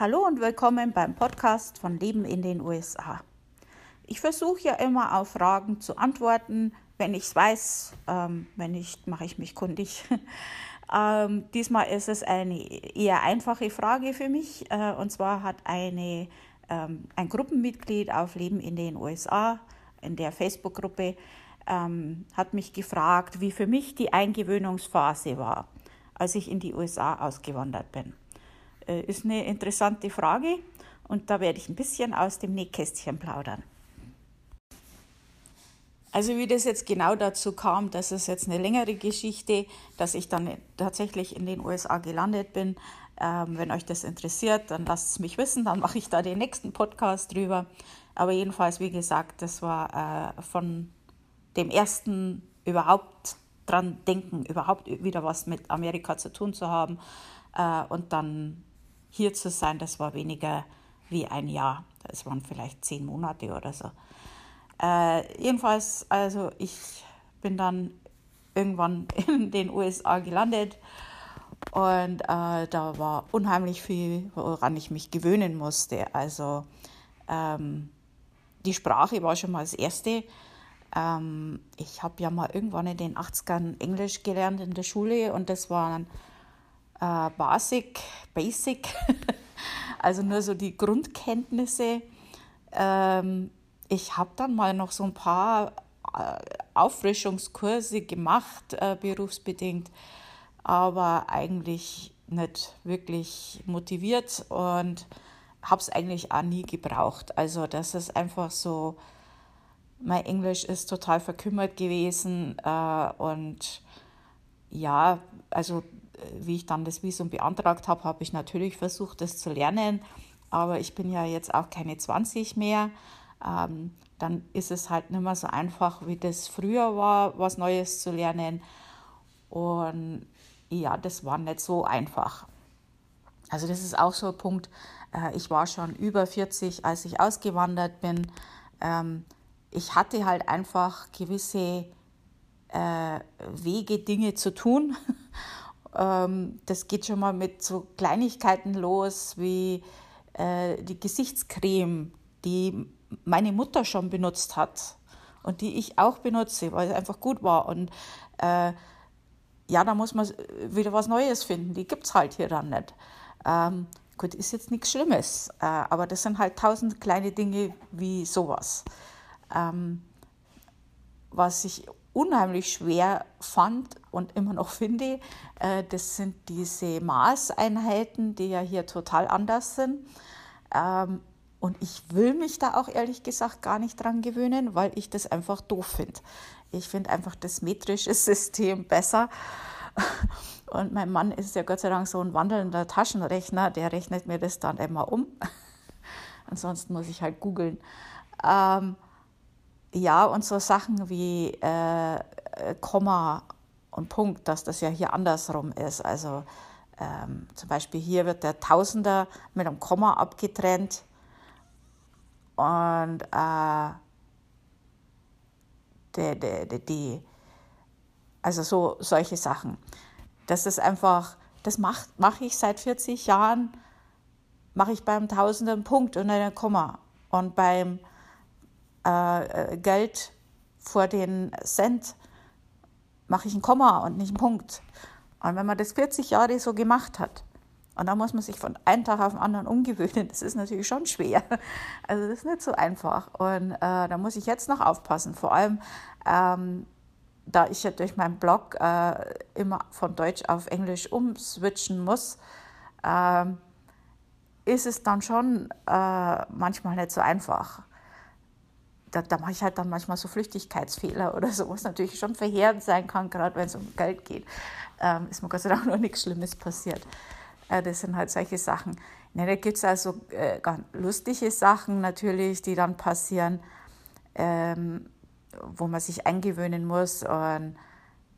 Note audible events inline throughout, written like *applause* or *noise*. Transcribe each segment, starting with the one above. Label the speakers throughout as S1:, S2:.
S1: Hallo und willkommen beim Podcast von Leben in den USA. Ich versuche ja immer auf Fragen zu antworten. Wenn ich es weiß, ähm, wenn nicht, mache ich mich kundig. *laughs* ähm, diesmal ist es eine eher einfache Frage für mich. Äh, und zwar hat eine, ähm, ein Gruppenmitglied auf Leben in den USA in der Facebook-Gruppe ähm, hat mich gefragt, wie für mich die Eingewöhnungsphase war, als ich in die USA ausgewandert bin. Äh, ist eine interessante Frage und da werde ich ein bisschen aus dem Nähkästchen plaudern. Also wie das jetzt genau dazu kam, das ist jetzt eine längere Geschichte, dass ich dann tatsächlich in den USA gelandet bin. Ähm, wenn euch das interessiert, dann lasst es mich wissen, dann mache ich da den nächsten Podcast drüber. Aber jedenfalls, wie gesagt, das war äh, von dem ersten überhaupt dran denken, überhaupt wieder was mit Amerika zu tun zu haben äh, und dann hier zu sein, das war weniger wie ein Jahr. Das waren vielleicht zehn Monate oder so. Äh, jedenfalls, also ich bin dann irgendwann *laughs* in den USA gelandet und äh, da war unheimlich viel, woran ich mich gewöhnen musste. Also ähm, die Sprache war schon mal das Erste. Ähm, ich habe ja mal irgendwann in den 80ern Englisch gelernt in der Schule und das war dann äh, Basic, Basic, *laughs* also nur so die Grundkenntnisse. Ähm, ich habe dann mal noch so ein paar äh, Auffrischungskurse gemacht, äh, berufsbedingt, aber eigentlich nicht wirklich motiviert und habe es eigentlich auch nie gebraucht. Also das ist einfach so, mein Englisch ist total verkümmert gewesen äh, und ja, also wie ich dann das Visum beantragt habe, habe ich natürlich versucht, das zu lernen. Aber ich bin ja jetzt auch keine 20 mehr. Ähm, dann ist es halt nicht mehr so einfach, wie das früher war, was Neues zu lernen. Und ja, das war nicht so einfach. Also das ist auch so ein Punkt. Äh, ich war schon über 40, als ich ausgewandert bin. Ähm, ich hatte halt einfach gewisse äh, Wege, Dinge zu tun. *laughs* Ähm, das geht schon mal mit so Kleinigkeiten los wie äh, die Gesichtscreme, die meine Mutter schon benutzt hat und die ich auch benutze, weil es einfach gut war. Und äh, ja, da muss man wieder was Neues finden. Die gibt es halt hier dann nicht. Ähm, gut, ist jetzt nichts Schlimmes, äh, aber das sind halt tausend kleine Dinge wie sowas. Ähm, was ich unheimlich schwer fand und immer noch finde, äh, das sind diese Maßeinheiten, die ja hier total anders sind. Ähm, und ich will mich da auch ehrlich gesagt gar nicht dran gewöhnen, weil ich das einfach doof finde. Ich finde einfach das metrische *laughs* System besser. Und mein Mann ist ja Gott sei Dank so ein wandelnder Taschenrechner, der rechnet mir das dann immer um. *laughs* Ansonsten muss ich halt googeln. Ähm, ja, und so Sachen wie äh, äh, Komma und Punkt, dass das ja hier andersrum ist. Also ähm, zum Beispiel hier wird der Tausender mit einem Komma abgetrennt und äh, die, die, die, also so solche Sachen. Das ist einfach, das mache mach ich seit 40 Jahren, mache ich beim Tausender einen Punkt und einen Komma. Und beim äh, Geld vor den Cent mache ich ein Komma und nicht einen Punkt. Und wenn man das 40 Jahre so gemacht hat, und da muss man sich von einem Tag auf den anderen umgewöhnen, das ist natürlich schon schwer. Also das ist nicht so einfach. Und äh, da muss ich jetzt noch aufpassen. Vor allem, ähm, da ich ja durch meinen Blog äh, immer von Deutsch auf Englisch umswitchen muss, äh, ist es dann schon äh, manchmal nicht so einfach da, da mache ich halt dann manchmal so Flüchtigkeitsfehler oder so, was natürlich schon verheerend sein kann, gerade wenn es um Geld geht. Ähm, ist mir Gott sei Dank noch nichts Schlimmes passiert. Äh, das sind halt solche Sachen. Ne, da gibt es also äh, ganz lustige Sachen natürlich, die dann passieren, ähm, wo man sich eingewöhnen muss. Und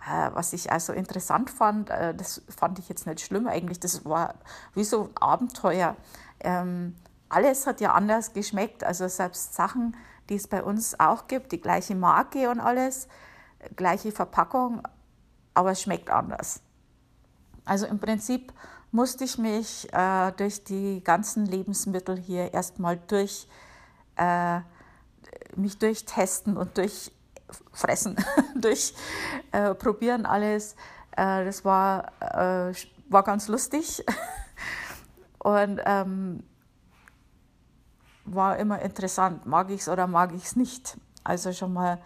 S1: äh, was ich also interessant fand, äh, das fand ich jetzt nicht schlimm eigentlich, das war wie so ein Abenteuer. Ähm, alles hat ja anders geschmeckt, also selbst Sachen, die es bei uns auch gibt, die gleiche Marke und alles, gleiche Verpackung, aber es schmeckt anders. Also im Prinzip musste ich mich äh, durch die ganzen Lebensmittel hier erstmal durch äh, mich durchtesten und durchfressen, *laughs* durch äh, probieren alles. Äh, das war, äh, war ganz lustig *laughs* und ähm, war immer interessant. Mag ich es oder mag ich es nicht? Also schon mal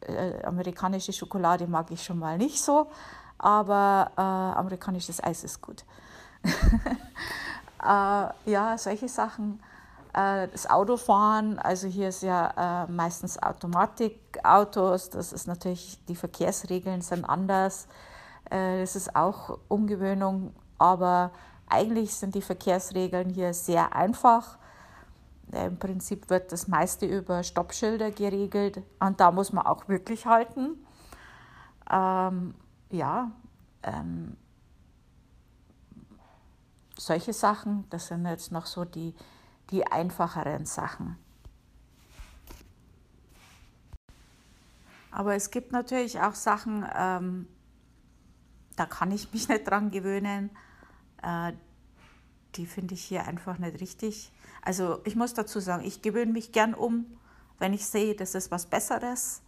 S1: äh, amerikanische Schokolade mag ich schon mal nicht so, aber äh, amerikanisches Eis ist gut. *laughs* äh, ja, solche Sachen. Äh, das Autofahren, also hier ist ja äh, meistens Automatikautos, das ist natürlich, die Verkehrsregeln sind anders. Äh, das ist auch Umgewöhnung, aber eigentlich sind die Verkehrsregeln hier sehr einfach. Im Prinzip wird das meiste über Stoppschilder geregelt und da muss man auch wirklich halten. Ähm, ja, ähm, solche Sachen, das sind jetzt noch so die, die einfacheren Sachen. Aber es gibt natürlich auch Sachen, ähm, da kann ich mich nicht dran gewöhnen. Äh, die finde ich hier einfach nicht richtig. Also ich muss dazu sagen, ich gewöhne mich gern um, wenn ich sehe, das ist was Besseres.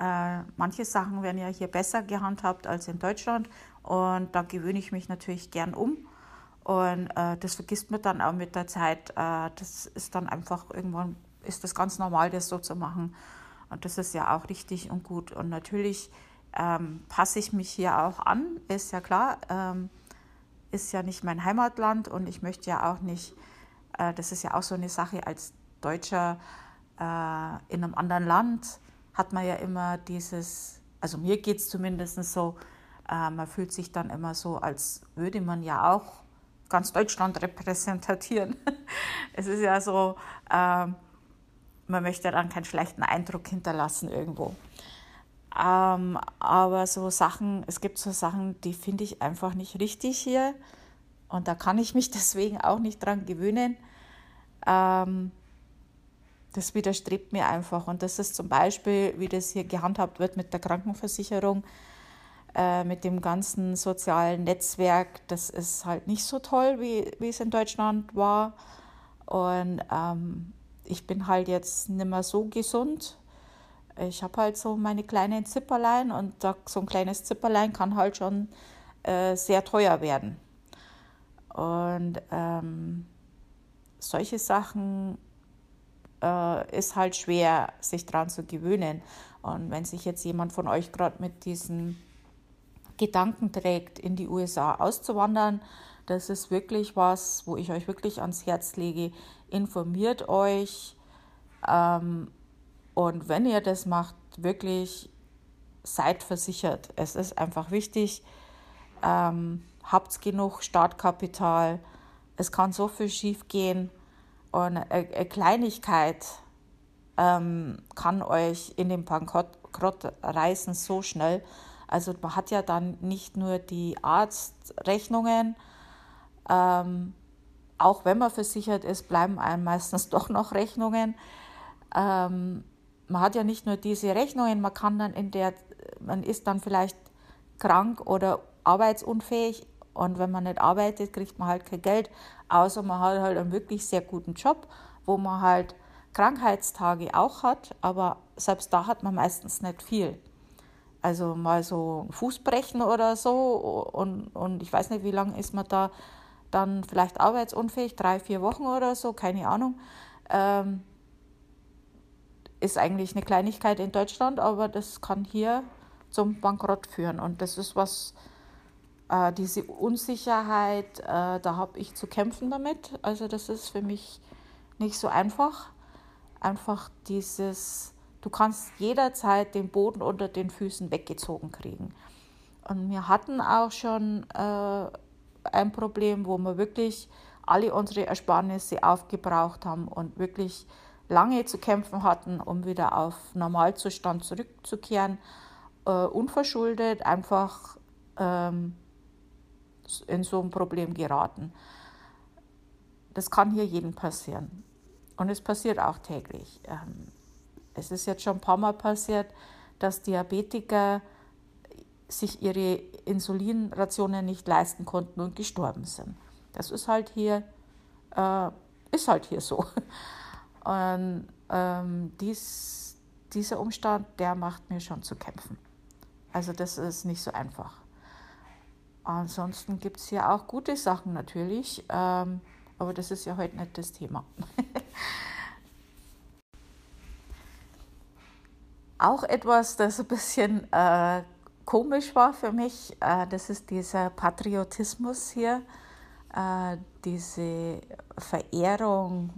S1: Äh, manche Sachen werden ja hier besser gehandhabt als in Deutschland und da gewöhne ich mich natürlich gern um. Und äh, das vergisst man dann auch mit der Zeit. Äh, das ist dann einfach irgendwann, ist das ganz normal, das so zu machen. Und das ist ja auch richtig und gut. Und natürlich ähm, passe ich mich hier auch an, ist ja klar. Ähm, ist ja nicht mein Heimatland und ich möchte ja auch nicht äh, das ist ja auch so eine Sache als Deutscher äh, in einem anderen Land hat man ja immer dieses, also mir geht es zumindest so, äh, man fühlt sich dann immer so, als würde man ja auch ganz Deutschland repräsentieren. *laughs* es ist ja so, ähm, man möchte dann keinen schlechten Eindruck hinterlassen irgendwo. Ähm, aber so Sachen, es gibt so Sachen, die finde ich einfach nicht richtig hier. Und da kann ich mich *laughs* deswegen auch nicht dran gewöhnen. Ähm, das widerstrebt mir einfach. Und das ist zum Beispiel, wie das hier gehandhabt wird mit der Krankenversicherung, äh, mit dem ganzen sozialen Netzwerk. Das ist halt nicht so toll, wie, wie es in Deutschland war. Und ähm, ich bin halt jetzt nicht mehr so gesund. Ich habe halt so meine kleinen Zipperlein und so ein kleines Zipperlein kann halt schon äh, sehr teuer werden. Und ähm, solche Sachen äh, ist halt schwer, sich daran zu gewöhnen. Und wenn sich jetzt jemand von euch gerade mit diesen Gedanken trägt, in die USA auszuwandern, das ist wirklich was, wo ich euch wirklich ans Herz lege. Informiert euch ähm, und wenn ihr das macht, wirklich seid versichert. Es ist einfach wichtig, ähm, habt genug Startkapital es kann so viel schief gehen und eine Kleinigkeit ähm, kann euch in den Bankrott reißen so schnell. Also man hat ja dann nicht nur die Arztrechnungen, ähm, auch wenn man versichert ist, bleiben einem meistens *laughs* doch noch Rechnungen. Ähm, man hat ja nicht nur diese Rechnungen, man kann dann in der, man ist dann vielleicht krank oder arbeitsunfähig und wenn man nicht arbeitet, kriegt man halt kein Geld, außer man hat halt einen wirklich sehr guten Job, wo man halt Krankheitstage auch hat, aber selbst da hat man meistens nicht viel. Also mal so ein Fußbrechen oder so und, und ich weiß nicht, wie lange ist man da dann vielleicht arbeitsunfähig, drei, vier Wochen oder so, keine Ahnung. Ähm, ist eigentlich eine Kleinigkeit in Deutschland, aber das kann hier zum Bankrott führen. Und das ist was, äh, diese Unsicherheit, äh, da habe ich zu kämpfen damit. Also das ist für mich nicht so einfach. Einfach dieses, du kannst jederzeit den Boden unter den Füßen weggezogen kriegen. Und wir hatten auch schon äh, ein Problem, wo wir wirklich alle unsere Ersparnisse aufgebraucht haben und wirklich lange zu kämpfen hatten, um wieder auf Normalzustand zurückzukehren. Äh, unverschuldet, einfach ähm, in so ein Problem geraten. Das kann hier jedem passieren. Und es passiert auch täglich. Ähm, es ist jetzt schon ein paar Mal passiert, dass Diabetiker sich ihre Insulinrationen nicht leisten konnten und gestorben sind. Das ist halt hier, äh, ist halt hier so. *laughs* Und ähm, dies, dieser Umstand, der macht mir schon zu kämpfen. Also das ist nicht so einfach. Ansonsten gibt es hier auch gute Sachen natürlich, ähm, aber das ist ja heute nicht das Thema. *laughs* auch etwas, das ein bisschen äh, komisch war für mich, äh, das ist dieser Patriotismus hier, äh, diese Verehrung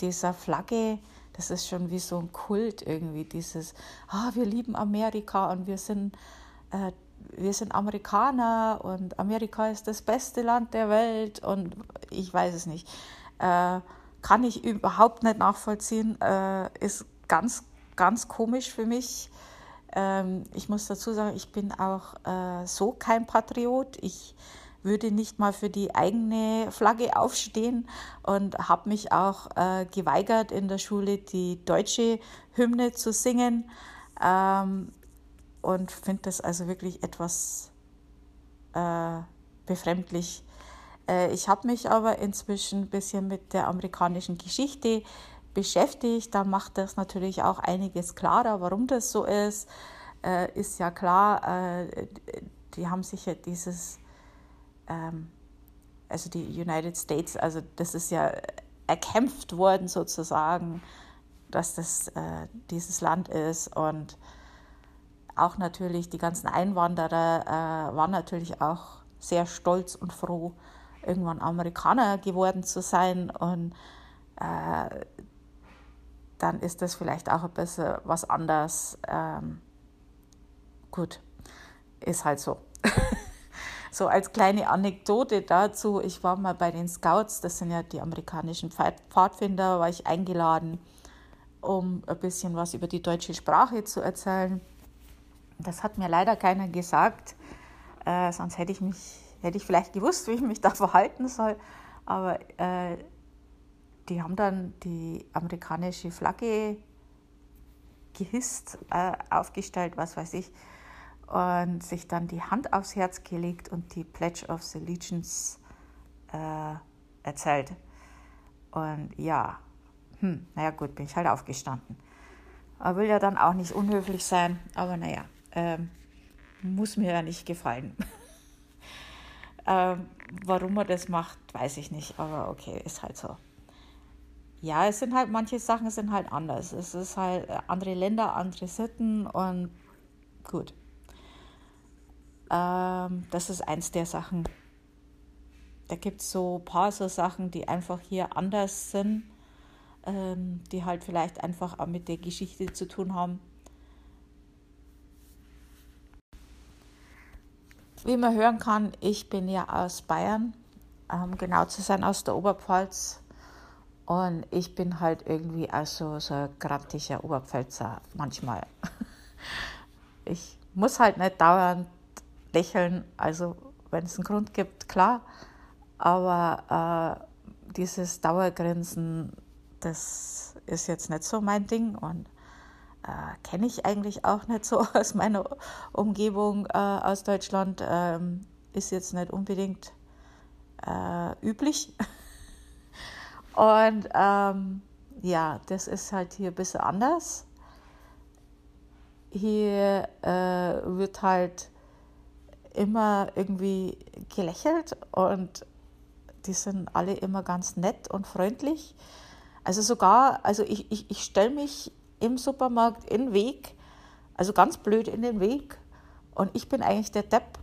S1: dieser Flagge. Das ist schon wie so ein Kult irgendwie, dieses, ah, wir lieben Amerika und wir sind äh, wir sind Amerikaner und Amerika ist das beste Land der Welt und ich weiß es nicht. Äh, kann ich überhaupt nicht nachvollziehen, äh, ist ganz, ganz komisch für mich. Ähm, ich muss dazu sagen, ich bin auch äh, so kein Patriot. Ich würde nicht mal für die eigene Flagge aufstehen und habe mich auch äh, geweigert, in der Schule die deutsche Hymne zu singen. Ähm, und finde das also wirklich etwas äh, befremdlich. Äh, ich habe mich aber inzwischen ein bisschen mit der amerikanischen Geschichte beschäftigt. Da macht das natürlich auch einiges klarer, warum das so ist. Äh, ist ja klar, äh, die haben sich ja dieses, ähm, also die United States, also das ist ja erkämpft worden sozusagen, dass das äh, dieses Land ist und auch natürlich die ganzen Einwanderer äh, waren natürlich auch sehr stolz und froh, irgendwann Amerikaner geworden zu sein. Und äh, dann ist das vielleicht auch ein bisschen was anderes. Ähm, gut, ist halt so. So als kleine Anekdote dazu, ich war mal bei den Scouts, das sind ja die amerikanischen Pfadfinder, war ich eingeladen, um ein bisschen was über die deutsche Sprache zu erzählen. Das hat mir leider keiner gesagt, äh, sonst hätte ich mich, hätte ich vielleicht gewusst, wie ich mich da verhalten soll. Aber äh, die haben dann die amerikanische Flagge gehisst, äh, aufgestellt, was weiß ich, und sich dann die Hand aufs Herz gelegt und die Pledge of Allegiance äh, erzählt. Und ja, hm, naja gut, bin ich halt aufgestanden. Er will ja dann auch nicht unhöflich sein, aber naja. Ähm, muss mir ja nicht gefallen. *laughs* ähm, warum er das macht, weiß ich nicht, aber okay, ist halt so. Ja, es sind halt, manche Sachen sind halt anders. Es ist halt äh, andere Länder, andere Sitten und gut. Ähm, das ist eins der Sachen. Da gibt es so ein paar so Sachen, die einfach hier anders sind, ähm, die halt vielleicht einfach auch mit der Geschichte zu tun haben. Wie man hören kann, ich bin ja aus Bayern, um genau zu sein, aus der Oberpfalz. Und ich bin halt irgendwie also so ein grantiger Oberpfälzer manchmal. *laughs* Ich muss halt nicht dauernd lächeln, also wenn es einen Grund gibt, klar. Aber äh, dieses Dauergrinsen, das ist jetzt nicht so mein Ding. Und äh, kenne ich eigentlich auch nicht so *laughs* aus meiner Umgebung äh, aus Deutschland. Ähm, ist jetzt nicht unbedingt äh, üblich. *laughs* Und ähm, ja, das ist halt hier ein bisschen anders. Hier äh, wird halt immer irgendwie gelächelt und die sind alle immer ganz nett und freundlich. Also sogar, also ich, ich, ich stelle mich im Supermarkt in den Weg, also ganz blöd in den Weg. Und ich bin eigentlich der Depp.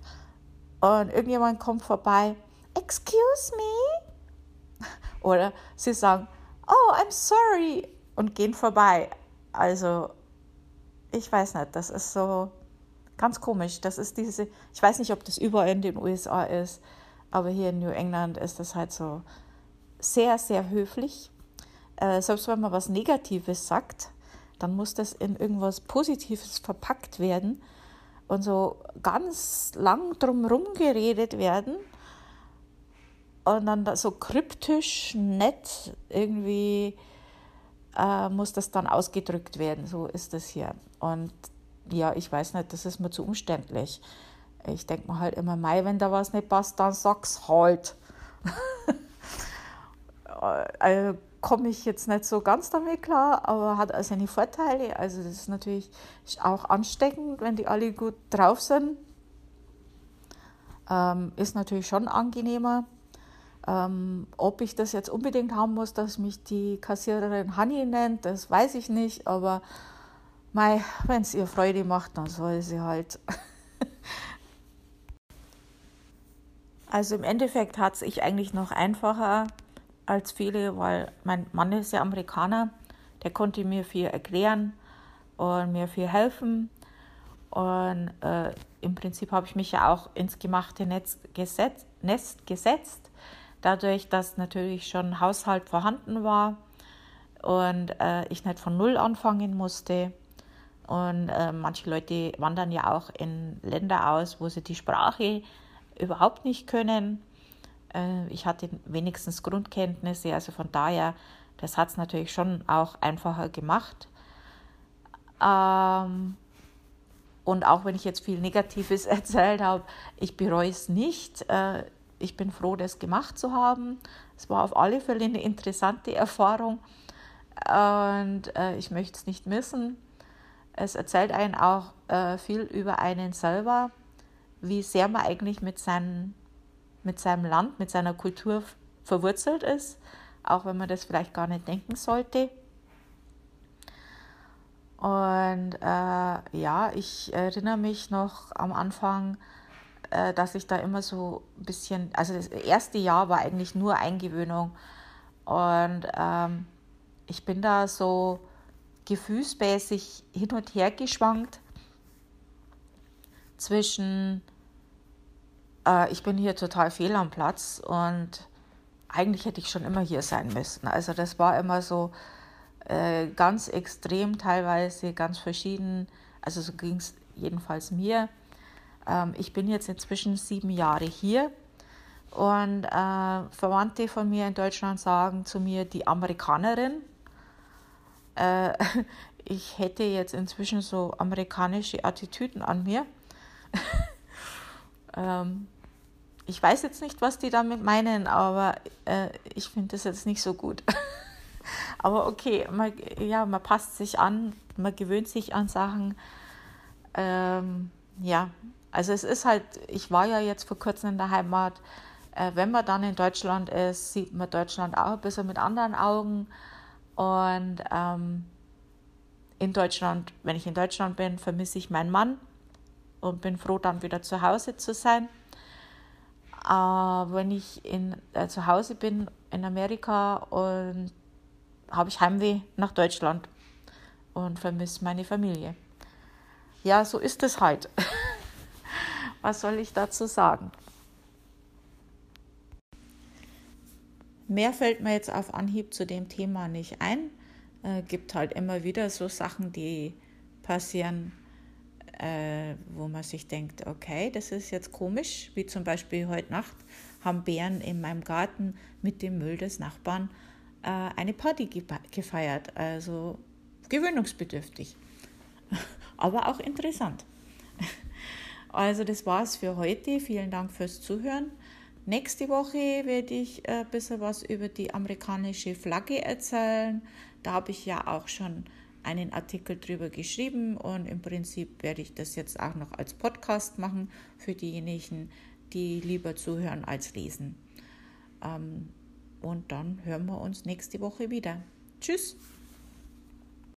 S1: Und irgendjemand kommt vorbei, excuse me? *laughs* Oder sie sagen, oh, I'm sorry und gehen vorbei. Also, ich weiß nicht, das ist so ganz komisch. Das ist diese, ich weiß nicht, ob das überall in den USA ist, aber hier in New England ist das halt so sehr, sehr höflich. Äh, selbst wenn man was Negatives sagt, dann muss das in irgendwas Positives verpackt werden und so ganz lang drumherum geredet werden und dann so kryptisch, nett irgendwie äh, muss das dann ausgedrückt werden. So ist das hier. Und ja, ich weiß nicht, das ist mir zu umständlich. Ich denke mir halt immer, Mai, wenn da was nicht passt, dann sag's halt. *laughs* also, komme ich jetzt nicht so ganz damit klar, aber hat auch seine Vorteile. Also das ist natürlich auch ansteckend, wenn die alle gut drauf sind. Ähm, ist natürlich schon angenehmer. Ähm, ob ich das jetzt unbedingt haben muss, dass mich die Kassiererin Honey nennt, das weiß ich nicht, aber wenn es ihr Freude macht, dann soll sie halt. *laughs* also im Endeffekt hat es sich eigentlich noch einfacher als viele, weil mein Mann ist ja Amerikaner, der konnte mir viel erklären und mir viel helfen. Und äh, im Prinzip habe ich mich ja auch ins gemachte Netz gesetzt, Nest gesetzt, dadurch, dass natürlich schon Haushalt vorhanden war und äh, ich nicht von Null anfangen musste. Und äh, manche Leute wandern ja auch in Länder aus, wo sie die Sprache überhaupt nicht können. Äh, ich hatte wenigstens Grundkenntnisse, also von daher, das hat es natürlich schon auch einfacher gemacht. Ähm, und auch wenn ich jetzt viel Negatives *laughs* erzählt habe, ich bereue es nicht. Äh, ich bin froh, das gemacht zu haben. Es war auf alle Fälle eine interessante Erfahrung und äh, ich möchte es nicht missen. Es erzählt einen auch viel über einen selber, wie sehr man eigentlich mit seinen mit seinem Land, mit seiner Kultur verwurzelt ist, auch wenn man das vielleicht gar nicht denken sollte. Und äh, ja, ich erinnere mich noch am Anfang, äh, dass ich da immer so ein bisschen, also das erste Jahr war eigentlich nur Eingewöhnung. Und ähm, ich bin da so gefühlsmäßig hin und her geschwankt zwischen äh, ich bin hier total fehl am Platz und eigentlich hätte ich schon immer hier sein müssen. Also das war immer so äh, ganz extrem teilweise, ganz verschieden. Also so ging es jedenfalls mir. Ähm, ich bin jetzt inzwischen sieben Jahre hier und äh, Verwandte von mir in Deutschland sagen zu mir die Amerikanerin. Äh, *laughs* ich hätte jetzt inzwischen so amerikanische Attitüden an mir. *laughs* Ähm, ich weiß jetzt nicht, was die damit meinen, aber äh, ich finde das jetzt nicht so gut. *laughs* aber okay, man, ja, man passt sich an, man gewöhnt sich an Sachen. Ähm, ja, also es ist halt, ich war ja jetzt vor kurzem in der Heimat. Äh, wenn man dann in Deutschland ist, sieht man Deutschland auch ein bisschen mit anderen Augen. Und ähm, in Deutschland, wenn ich in Deutschland bin, vermisse ich meinen Mann und bin froh, dann wieder zu Hause zu sein. Äh, wenn ich in, äh, zu Hause bin in Amerika und habe ich Heimweh nach Deutschland und vermisse meine Familie. Ja, so ist es halt. *laughs* Was soll ich dazu sagen? Mehr fällt mir jetzt auf Anhieb zu dem Thema nicht ein. Äh, gibt halt immer wieder so Sachen, die passieren, äh, wo man sich denkt, okay, das ist jetzt komisch, wie zum Beispiel heute Nacht haben Bären in meinem Garten mit dem Müll des Nachbarn äh, eine Party gefeiert. Also gewöhnungsbedürftig, *laughs* aber auch interessant. *laughs* Also das war's für heute. Vielen Dank fürs Zuhören. Nächste Woche werde ich ein bisschen was über die amerikanische Flagge erzählen. Da habe ich ja auch schon einen Artikel drüber geschrieben und im Prinzip werde ich das jetzt auch noch als Podcast machen für diejenigen, die lieber zuhören als lesen. Ähm, und dann hören wir uns nächste Woche wieder. Tschüss!